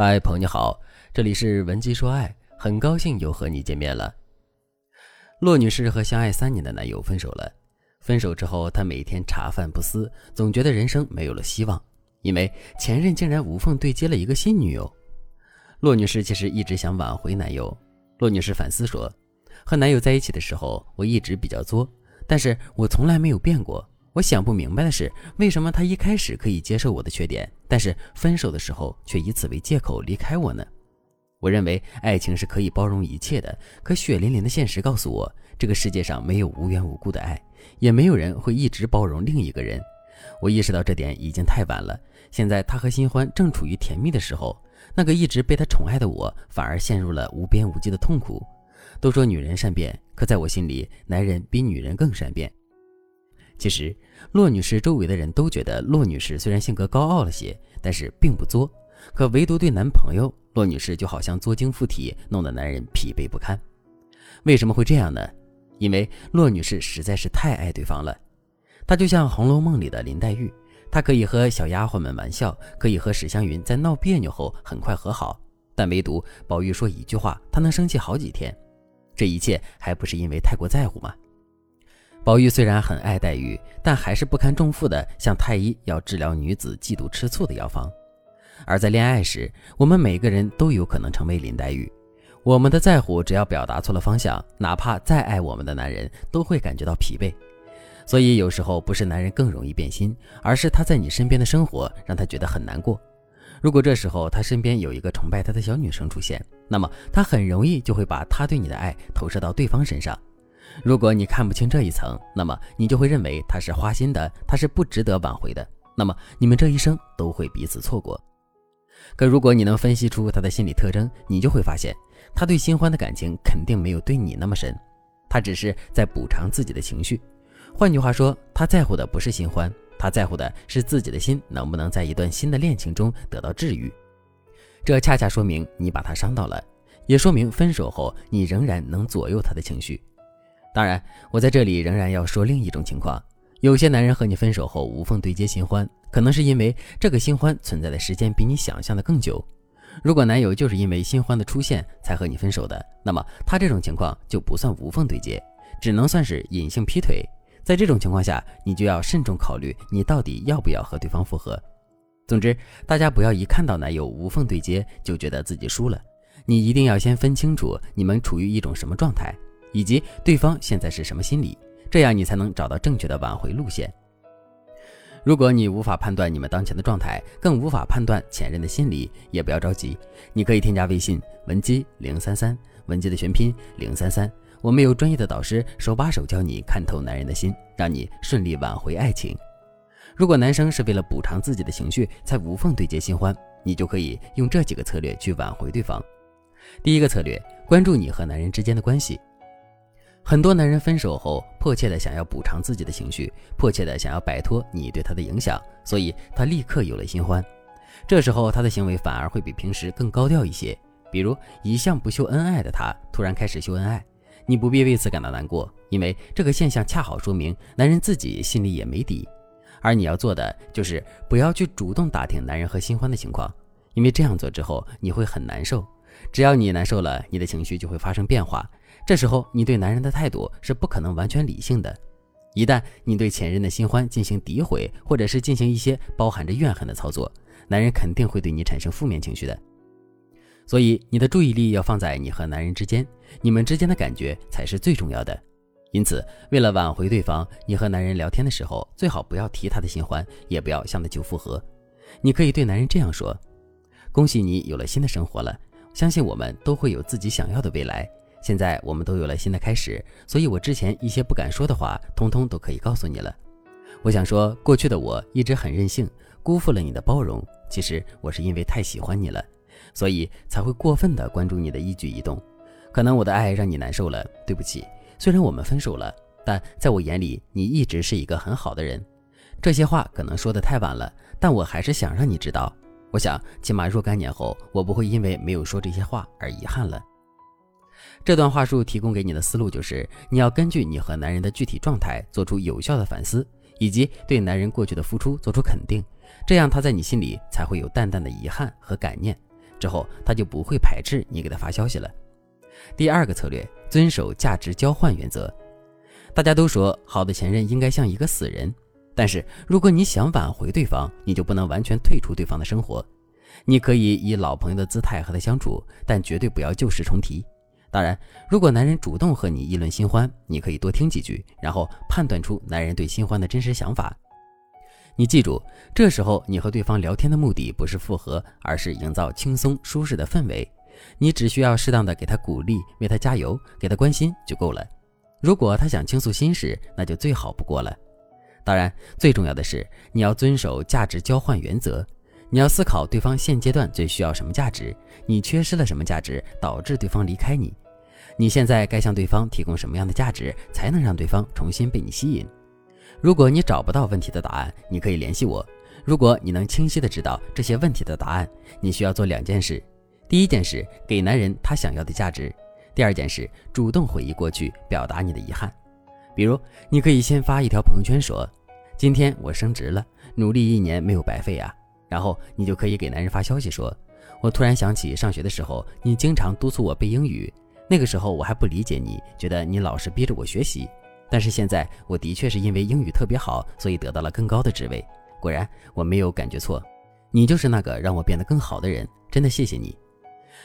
嗨，朋友你好，这里是文姬说爱，很高兴又和你见面了。骆女士和相爱三年的男友分手了，分手之后，她每天茶饭不思，总觉得人生没有了希望，因为前任竟然无缝对接了一个新女友。骆女士其实一直想挽回男友。骆女士反思说，和男友在一起的时候，我一直比较作，但是我从来没有变过。我想不明白的是，为什么他一开始可以接受我的缺点，但是分手的时候却以此为借口离开我呢？我认为爱情是可以包容一切的，可血淋淋的现实告诉我，这个世界上没有无缘无故的爱，也没有人会一直包容另一个人。我意识到这点已经太晚了。现在他和新欢正处于甜蜜的时候，那个一直被他宠爱的我，反而陷入了无边无际的痛苦。都说女人善变，可在我心里，男人比女人更善变。其实，骆女士周围的人都觉得骆女士虽然性格高傲了些，但是并不作。可唯独对男朋友，骆女士就好像作精附体，弄得男人疲惫不堪。为什么会这样呢？因为骆女士实在是太爱对方了。她就像《红楼梦》里的林黛玉，她可以和小丫鬟们玩笑，可以和史湘云在闹别扭后很快和好，但唯独宝玉说一句话，她能生气好几天。这一切还不是因为太过在乎吗？宝玉虽然很爱黛玉，但还是不堪重负的向太医要治疗女子嫉妒吃醋的药方。而在恋爱时，我们每个人都有可能成为林黛玉。我们的在乎只要表达错了方向，哪怕再爱我们的男人，都会感觉到疲惫。所以有时候不是男人更容易变心，而是他在你身边的生活让他觉得很难过。如果这时候他身边有一个崇拜他的小女生出现，那么他很容易就会把他对你的爱投射到对方身上。如果你看不清这一层，那么你就会认为他是花心的，他是不值得挽回的。那么你们这一生都会彼此错过。可如果你能分析出他的心理特征，你就会发现，他对新欢的感情肯定没有对你那么深，他只是在补偿自己的情绪。换句话说，他在乎的不是新欢，他在乎的是自己的心能不能在一段新的恋情中得到治愈。这恰恰说明你把他伤到了，也说明分手后你仍然能左右他的情绪。当然，我在这里仍然要说另一种情况：有些男人和你分手后无缝对接新欢，可能是因为这个新欢存在的时间比你想象的更久。如果男友就是因为新欢的出现才和你分手的，那么他这种情况就不算无缝对接，只能算是隐性劈腿。在这种情况下，你就要慎重考虑你到底要不要和对方复合。总之，大家不要一看到男友无缝对接就觉得自己输了，你一定要先分清楚你们处于一种什么状态。以及对方现在是什么心理，这样你才能找到正确的挽回路线。如果你无法判断你们当前的状态，更无法判断前任的心理，也不要着急，你可以添加微信文姬零三三，文姬的全拼零三三，我们有专业的导师手把手教你看透男人的心，让你顺利挽回爱情。如果男生是为了补偿自己的情绪才无缝对接新欢，你就可以用这几个策略去挽回对方。第一个策略，关注你和男人之间的关系。很多男人分手后，迫切的想要补偿自己的情绪，迫切的想要摆脱你对他的影响，所以他立刻有了新欢。这时候他的行为反而会比平时更高调一些，比如一向不秀恩爱的他突然开始秀恩爱，你不必为此感到难过，因为这个现象恰好说明男人自己心里也没底。而你要做的就是不要去主动打听男人和新欢的情况，因为这样做之后你会很难受。只要你难受了，你的情绪就会发生变化。这时候，你对男人的态度是不可能完全理性的。一旦你对前任的新欢进行诋毁，或者是进行一些包含着怨恨的操作，男人肯定会对你产生负面情绪的。所以，你的注意力要放在你和男人之间，你们之间的感觉才是最重要的。因此，为了挽回对方，你和男人聊天的时候，最好不要提他的新欢，也不要向他求复合。你可以对男人这样说：“恭喜你有了新的生活了。”相信我们都会有自己想要的未来。现在我们都有了新的开始，所以我之前一些不敢说的话，通通都可以告诉你了。我想说，过去的我一直很任性，辜负了你的包容。其实我是因为太喜欢你了，所以才会过分的关注你的一举一动。可能我的爱让你难受了，对不起。虽然我们分手了，但在我眼里，你一直是一个很好的人。这些话可能说的太晚了，但我还是想让你知道。我想，起码若干年后，我不会因为没有说这些话而遗憾了。这段话术提供给你的思路就是，你要根据你和男人的具体状态做出有效的反思，以及对男人过去的付出做出肯定，这样他在你心里才会有淡淡的遗憾和感念，之后他就不会排斥你给他发消息了。第二个策略，遵守价值交换原则。大家都说好的前任应该像一个死人，但是如果你想挽回对方，你就不能完全退出对方的生活。你可以以老朋友的姿态和他相处，但绝对不要旧事重提。当然，如果男人主动和你议论新欢，你可以多听几句，然后判断出男人对新欢的真实想法。你记住，这时候你和对方聊天的目的不是复合，而是营造轻松舒适的氛围。你只需要适当的给他鼓励，为他加油，给他关心就够了。如果他想倾诉心事，那就最好不过了。当然，最重要的是你要遵守价值交换原则。你要思考对方现阶段最需要什么价值，你缺失了什么价值，导致对方离开你。你现在该向对方提供什么样的价值，才能让对方重新被你吸引？如果你找不到问题的答案，你可以联系我。如果你能清晰的知道这些问题的答案，你需要做两件事：第一件事，给男人他想要的价值；第二件事，主动回忆过去，表达你的遗憾。比如，你可以先发一条朋友圈说：“今天我升职了，努力一年没有白费啊。”然后你就可以给男人发消息说：“我突然想起上学的时候，你经常督促我背英语。那个时候我还不理解你，觉得你老是逼着我学习。但是现在我的确是因为英语特别好，所以得到了更高的职位。果然我没有感觉错，你就是那个让我变得更好的人。真的谢谢你。”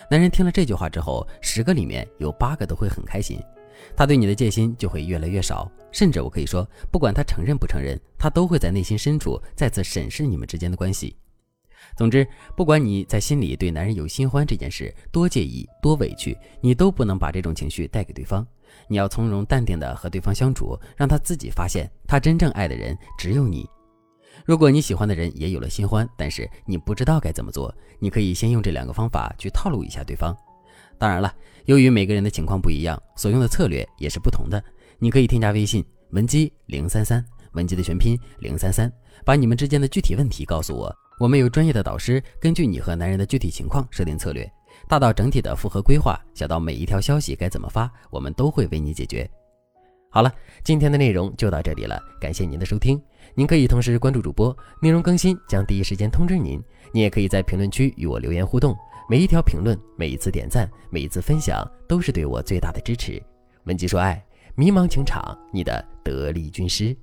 男人听了这句话之后，十个里面有八个都会很开心，他对你的戒心就会越来越少。甚至我可以说，不管他承认不承认，他都会在内心深处再次审视你们之间的关系。总之，不管你在心里对男人有新欢这件事多介意、多委屈，你都不能把这种情绪带给对方。你要从容淡定的和对方相处，让他自己发现，他真正爱的人只有你。如果你喜欢的人也有了新欢，但是你不知道该怎么做，你可以先用这两个方法去套路一下对方。当然了，由于每个人的情况不一样，所用的策略也是不同的。你可以添加微信文姬零三三，文姬的全拼零三三，把你们之间的具体问题告诉我。我们有专业的导师，根据你和男人的具体情况设定策略，大到整体的复合规划，小到每一条消息该怎么发，我们都会为你解决。好了，今天的内容就到这里了，感谢您的收听。您可以同时关注主播，内容更新将第一时间通知您。您也可以在评论区与我留言互动，每一条评论、每一次点赞、每一次分享，都是对我最大的支持。文姬说爱，迷茫情场，你的得力军师。